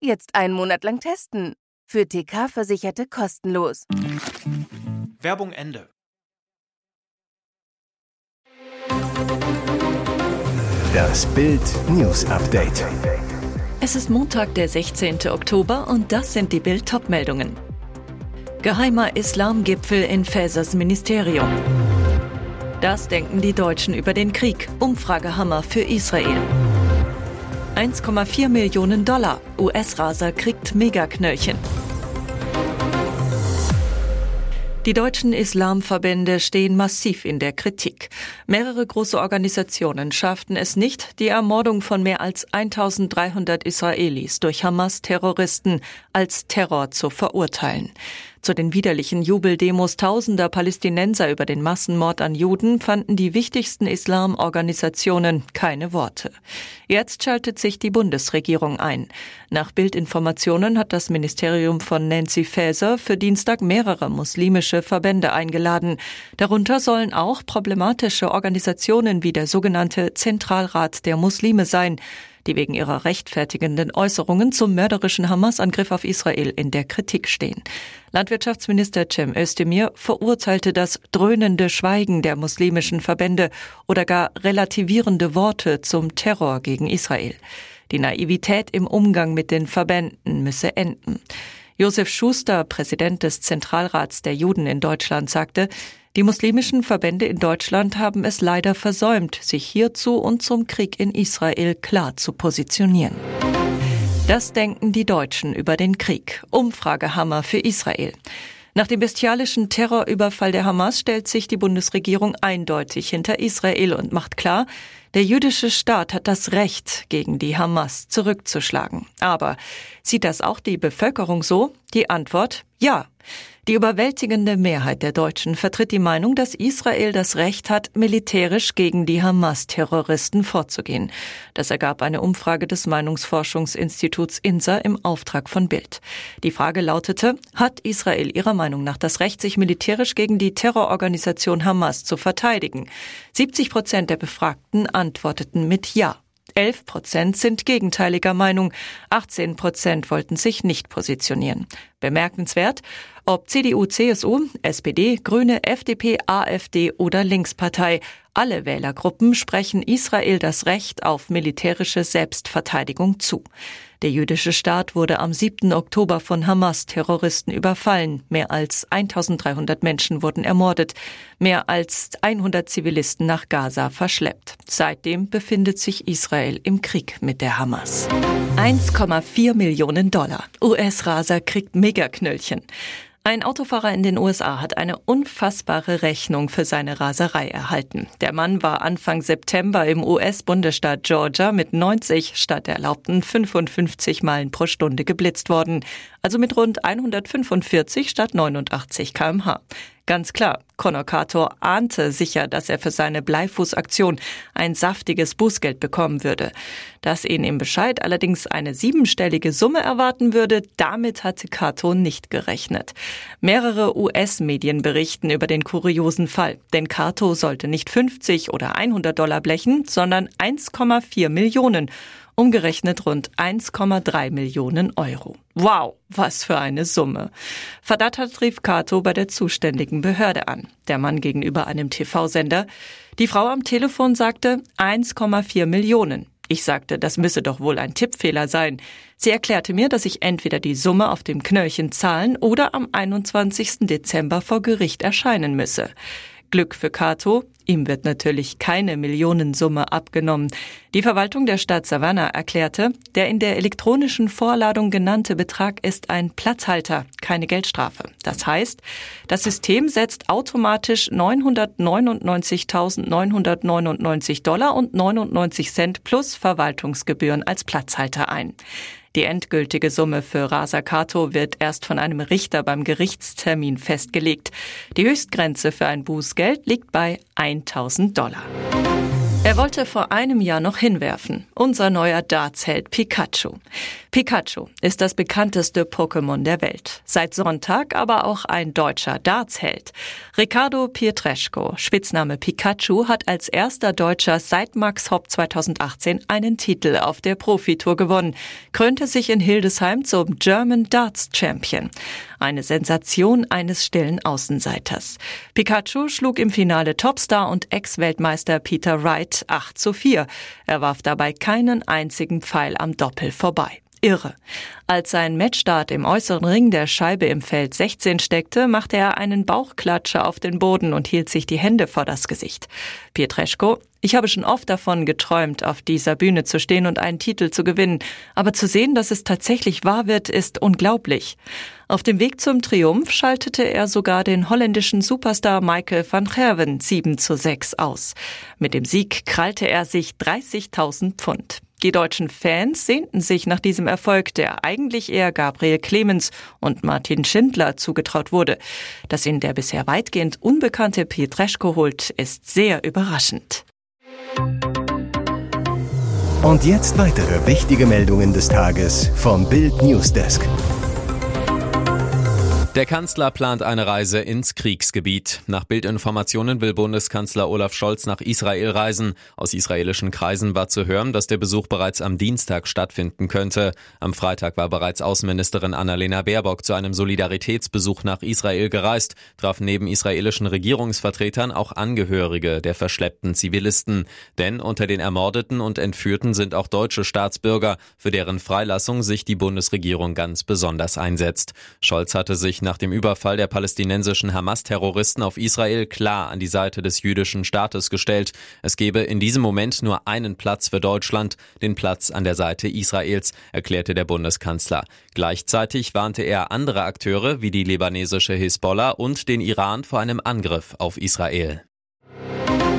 Jetzt einen Monat lang testen. Für TK-Versicherte kostenlos. Werbung Ende. Das Bild News Update. Es ist Montag, der 16. Oktober und das sind die Bild meldungen Geheimer Islamgipfel in Fäsers Ministerium. Das denken die Deutschen über den Krieg. Umfragehammer für Israel. 1,4 Millionen Dollar. US-Raser kriegt Megaknöllchen. Die deutschen Islamverbände stehen massiv in der Kritik. Mehrere große Organisationen schafften es nicht, die Ermordung von mehr als 1300 Israelis durch Hamas-Terroristen als Terror zu verurteilen. Zu den widerlichen Jubeldemos tausender Palästinenser über den Massenmord an Juden fanden die wichtigsten Islamorganisationen keine Worte. Jetzt schaltet sich die Bundesregierung ein. Nach Bildinformationen hat das Ministerium von Nancy Faeser für Dienstag mehrere muslimische Verbände eingeladen. Darunter sollen auch problematische Organisationen wie der sogenannte Zentralrat der Muslime sein die wegen ihrer rechtfertigenden Äußerungen zum mörderischen Hamas-Angriff auf Israel in der Kritik stehen. Landwirtschaftsminister Cem Özdemir verurteilte das dröhnende Schweigen der muslimischen Verbände oder gar relativierende Worte zum Terror gegen Israel. Die Naivität im Umgang mit den Verbänden müsse enden. Josef Schuster, Präsident des Zentralrats der Juden in Deutschland, sagte, die muslimischen Verbände in Deutschland haben es leider versäumt, sich hierzu und zum Krieg in Israel klar zu positionieren. Das denken die Deutschen über den Krieg. Umfragehammer für Israel. Nach dem bestialischen Terrorüberfall der Hamas stellt sich die Bundesregierung eindeutig hinter Israel und macht klar, der jüdische Staat hat das Recht, gegen die Hamas zurückzuschlagen. Aber sieht das auch die Bevölkerung so? Die Antwort ja. Die überwältigende Mehrheit der Deutschen vertritt die Meinung, dass Israel das Recht hat, militärisch gegen die Hamas-Terroristen vorzugehen. Das ergab eine Umfrage des Meinungsforschungsinstituts INSA im Auftrag von Bild. Die Frage lautete, hat Israel ihrer Meinung nach das Recht, sich militärisch gegen die Terrororganisation Hamas zu verteidigen? 70 Prozent der Befragten antworteten mit Ja. 11 Prozent sind gegenteiliger Meinung, 18 Prozent wollten sich nicht positionieren. Bemerkenswert, ob CDU, CSU, SPD, Grüne, FDP, AfD oder Linkspartei, alle Wählergruppen sprechen Israel das Recht auf militärische Selbstverteidigung zu. Der jüdische Staat wurde am 7. Oktober von Hamas-Terroristen überfallen. Mehr als 1300 Menschen wurden ermordet. Mehr als 100 Zivilisten nach Gaza verschleppt. Seitdem befindet sich Israel im Krieg mit der Hamas. 1,4 Millionen Dollar. US-Raser kriegt Megaknöllchen. Ein Autofahrer in den USA hat eine unfassbare Rechnung für seine Raserei erhalten. Der Mann war Anfang September im US-Bundesstaat Georgia mit 90 statt der erlaubten 55 Meilen pro Stunde geblitzt worden, also mit rund 145 statt 89 kmh. Ganz klar, Conor Cato ahnte sicher, dass er für seine Bleifußaktion ein saftiges Bußgeld bekommen würde. Dass ihn im Bescheid allerdings eine siebenstellige Summe erwarten würde, damit hatte Cato nicht gerechnet. Mehrere US-Medien berichten über den kuriosen Fall, denn Cato sollte nicht 50 oder 100 Dollar blechen, sondern 1,4 Millionen umgerechnet rund 1,3 Millionen Euro. Wow, was für eine Summe. Verdattert rief Kato bei der zuständigen Behörde an. Der Mann gegenüber einem TV-Sender. Die Frau am Telefon sagte 1,4 Millionen. Ich sagte, das müsse doch wohl ein Tippfehler sein. Sie erklärte mir, dass ich entweder die Summe auf dem Knöllchen zahlen oder am 21. Dezember vor Gericht erscheinen müsse. Glück für Kato, ihm wird natürlich keine Millionensumme abgenommen. Die Verwaltung der Stadt Savannah erklärte, der in der elektronischen Vorladung genannte Betrag ist ein Platzhalter, keine Geldstrafe. Das heißt, das System setzt automatisch 999.999 Dollar und 99 Cent plus Verwaltungsgebühren als Platzhalter ein. Die endgültige Summe für Rasa Kato wird erst von einem Richter beim Gerichtstermin festgelegt. Die Höchstgrenze für ein Bußgeld liegt bei 1000 Dollar. Er wollte vor einem Jahr noch hinwerfen. Unser neuer Dartsheld Pikachu. Pikachu ist das bekannteste Pokémon der Welt. Seit Sonntag aber auch ein deutscher Dartsheld. Ricardo Pietreszko, Spitzname Pikachu, hat als erster Deutscher seit Max Hopp 2018 einen Titel auf der Profitour gewonnen, krönte sich in Hildesheim zum German Darts Champion. Eine Sensation eines stillen Außenseiters. Pikachu schlug im Finale Topstar und Ex-Weltmeister Peter Wright 8 zu 4. Er warf dabei keinen einzigen Pfeil am Doppel vorbei. Irre. Als sein Matchstart im äußeren Ring der Scheibe im Feld 16 steckte, machte er einen Bauchklatscher auf den Boden und hielt sich die Hände vor das Gesicht. Pietreszko, ich habe schon oft davon geträumt, auf dieser Bühne zu stehen und einen Titel zu gewinnen, aber zu sehen, dass es tatsächlich wahr wird, ist unglaublich. Auf dem Weg zum Triumph schaltete er sogar den holländischen Superstar Michael van Gerwen 7 zu 6 aus. Mit dem Sieg krallte er sich 30.000 Pfund. Die deutschen Fans sehnten sich nach diesem Erfolg, der eigentlich eher Gabriel Clemens und Martin Schindler zugetraut wurde. Dass ihn der bisher weitgehend unbekannte Pietreszko holt, ist sehr überraschend. Und jetzt weitere wichtige Meldungen des Tages vom Bild Newsdesk. Der Kanzler plant eine Reise ins Kriegsgebiet. Nach Bildinformationen will Bundeskanzler Olaf Scholz nach Israel reisen. Aus israelischen Kreisen war zu hören, dass der Besuch bereits am Dienstag stattfinden könnte. Am Freitag war bereits Außenministerin Annalena Baerbock zu einem Solidaritätsbesuch nach Israel gereist, traf neben israelischen Regierungsvertretern auch Angehörige der verschleppten Zivilisten. Denn unter den Ermordeten und Entführten sind auch deutsche Staatsbürger, für deren Freilassung sich die Bundesregierung ganz besonders einsetzt. Scholz hatte sich nach dem Überfall der palästinensischen Hamas-Terroristen auf Israel klar an die Seite des jüdischen Staates gestellt. Es gebe in diesem Moment nur einen Platz für Deutschland, den Platz an der Seite Israels, erklärte der Bundeskanzler. Gleichzeitig warnte er andere Akteure wie die libanesische Hisbollah und den Iran vor einem Angriff auf Israel.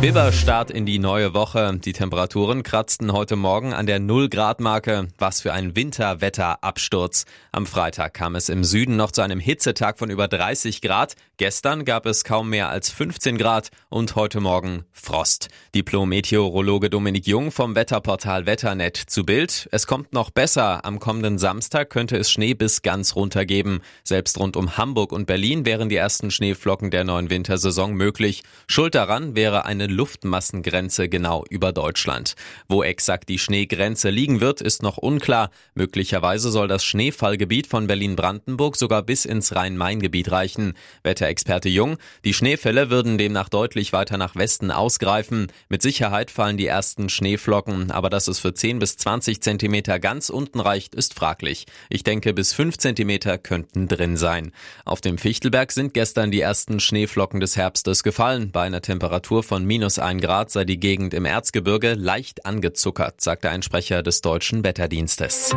Bibber-Start in die neue Woche. Die Temperaturen kratzten heute Morgen an der Null-Grad-Marke. Was für ein Winterwetterabsturz. Am Freitag kam es im Süden noch zu einem Hitzetag von über 30 Grad. Gestern gab es kaum mehr als 15 Grad und heute Morgen Frost. Diplom-Meteorologe Dominik Jung vom Wetterportal Wetternet zu Bild. Es kommt noch besser. Am kommenden Samstag könnte es Schnee bis ganz runter geben. Selbst rund um Hamburg und Berlin wären die ersten Schneeflocken der neuen Wintersaison möglich. Schuld daran wäre eine Luftmassengrenze genau über Deutschland. Wo exakt die Schneegrenze liegen wird, ist noch unklar. Möglicherweise soll das Schneefallgebiet von Berlin-Brandenburg sogar bis ins Rhein-Main-Gebiet reichen. Wetterexperte Jung, die Schneefälle würden demnach deutlich weiter nach Westen ausgreifen. Mit Sicherheit fallen die ersten Schneeflocken, aber dass es für 10 bis 20 Zentimeter ganz unten reicht, ist fraglich. Ich denke, bis 5 Zentimeter könnten drin sein. Auf dem Fichtelberg sind gestern die ersten Schneeflocken des Herbstes gefallen, bei einer Temperatur von minus minus ein Grad sei die Gegend im Erzgebirge leicht angezuckert, sagte ein Sprecher des deutschen Wetterdienstes.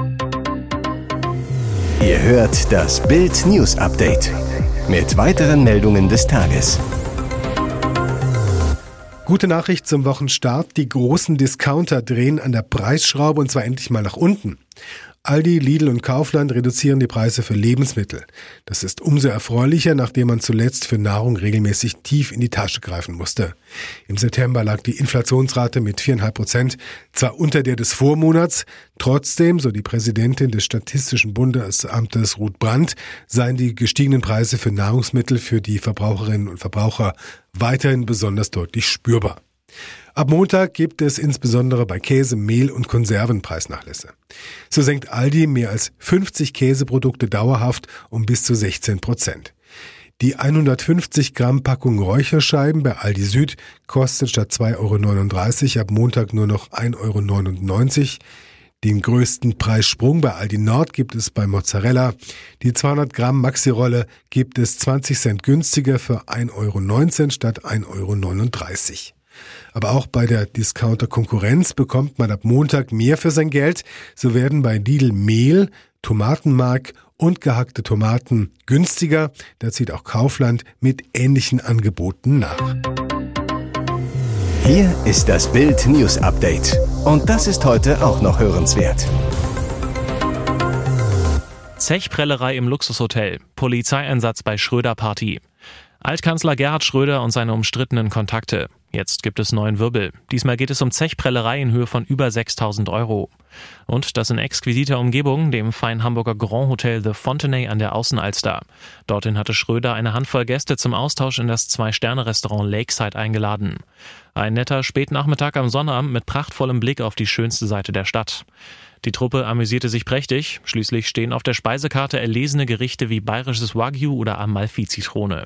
Ihr hört das Bild News Update mit weiteren Meldungen des Tages. Gute Nachricht zum Wochenstart. Die großen Discounter drehen an der Preisschraube und zwar endlich mal nach unten. Aldi, Lidl und Kaufland reduzieren die Preise für Lebensmittel. Das ist umso erfreulicher, nachdem man zuletzt für Nahrung regelmäßig tief in die Tasche greifen musste. Im September lag die Inflationsrate mit viereinhalb Prozent zwar unter der des Vormonats, trotzdem, so die Präsidentin des Statistischen Bundesamtes Ruth Brandt, seien die gestiegenen Preise für Nahrungsmittel für die Verbraucherinnen und Verbraucher weiterhin besonders deutlich spürbar. Ab Montag gibt es insbesondere bei Käse, Mehl und Konserven Preisnachlässe. So senkt Aldi mehr als 50 Käseprodukte dauerhaft um bis zu 16 Prozent. Die 150 Gramm Packung Räucherscheiben bei Aldi Süd kostet statt 2,39 Euro ab Montag nur noch 1,99 Euro. Den größten Preissprung bei Aldi Nord gibt es bei Mozzarella. Die 200 Gramm Maxi-Rolle gibt es 20 Cent günstiger für 1,19 Euro statt 1,39 Euro. Aber auch bei der Discounter-Konkurrenz bekommt man ab Montag mehr für sein Geld. So werden bei Lidl Mehl, Tomatenmark und gehackte Tomaten günstiger. Da zieht auch Kaufland mit ähnlichen Angeboten nach. Hier ist das Bild News Update. Und das ist heute auch noch hörenswert. Zechprellerei im Luxushotel. Polizeieinsatz bei Schröder Party. Altkanzler Gerhard Schröder und seine umstrittenen Kontakte. Jetzt gibt es neuen Wirbel. Diesmal geht es um Zechprellerei in Höhe von über 6000 Euro. Und das in exquisiter Umgebung, dem feinen Hamburger Grand Hotel The Fontenay an der Außenalster. Dorthin hatte Schröder eine Handvoll Gäste zum Austausch in das Zwei-Sterne-Restaurant Lakeside eingeladen. Ein netter Spätnachmittag am Sonnabend mit prachtvollem Blick auf die schönste Seite der Stadt. Die Truppe amüsierte sich prächtig. Schließlich stehen auf der Speisekarte erlesene Gerichte wie bayerisches Wagyu oder Amalfi-Zitrone.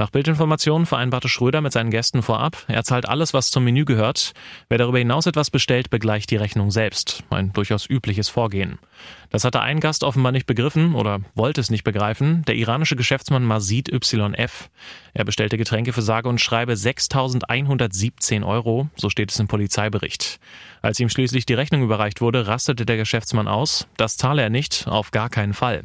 Nach Bildinformationen vereinbarte Schröder mit seinen Gästen vorab, er zahlt alles, was zum Menü gehört. Wer darüber hinaus etwas bestellt, begleicht die Rechnung selbst. Ein durchaus übliches Vorgehen. Das hatte ein Gast offenbar nicht begriffen oder wollte es nicht begreifen, der iranische Geschäftsmann Mazid YF. Er bestellte Getränke für sage und schreibe 6.117 Euro, so steht es im Polizeibericht. Als ihm schließlich die Rechnung überreicht wurde, rastete der Geschäftsmann aus. Das zahle er nicht, auf gar keinen Fall.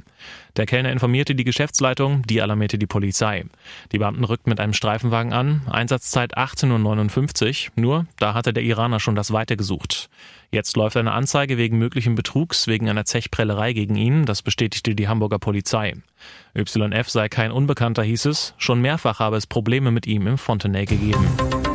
Der Kellner informierte die Geschäftsleitung, die alarmierte die Polizei. Die Beamten rückten mit einem Streifenwagen an, Einsatzzeit 18.59 Uhr, nur da hatte der Iraner schon das Weite gesucht. Jetzt läuft eine Anzeige wegen möglichen Betrugs wegen einer Zechprellerei gegen ihn, das bestätigte die Hamburger Polizei. YF sei kein Unbekannter, hieß es, schon mehrfach habe es Probleme mit ihm im Fontenay gegeben.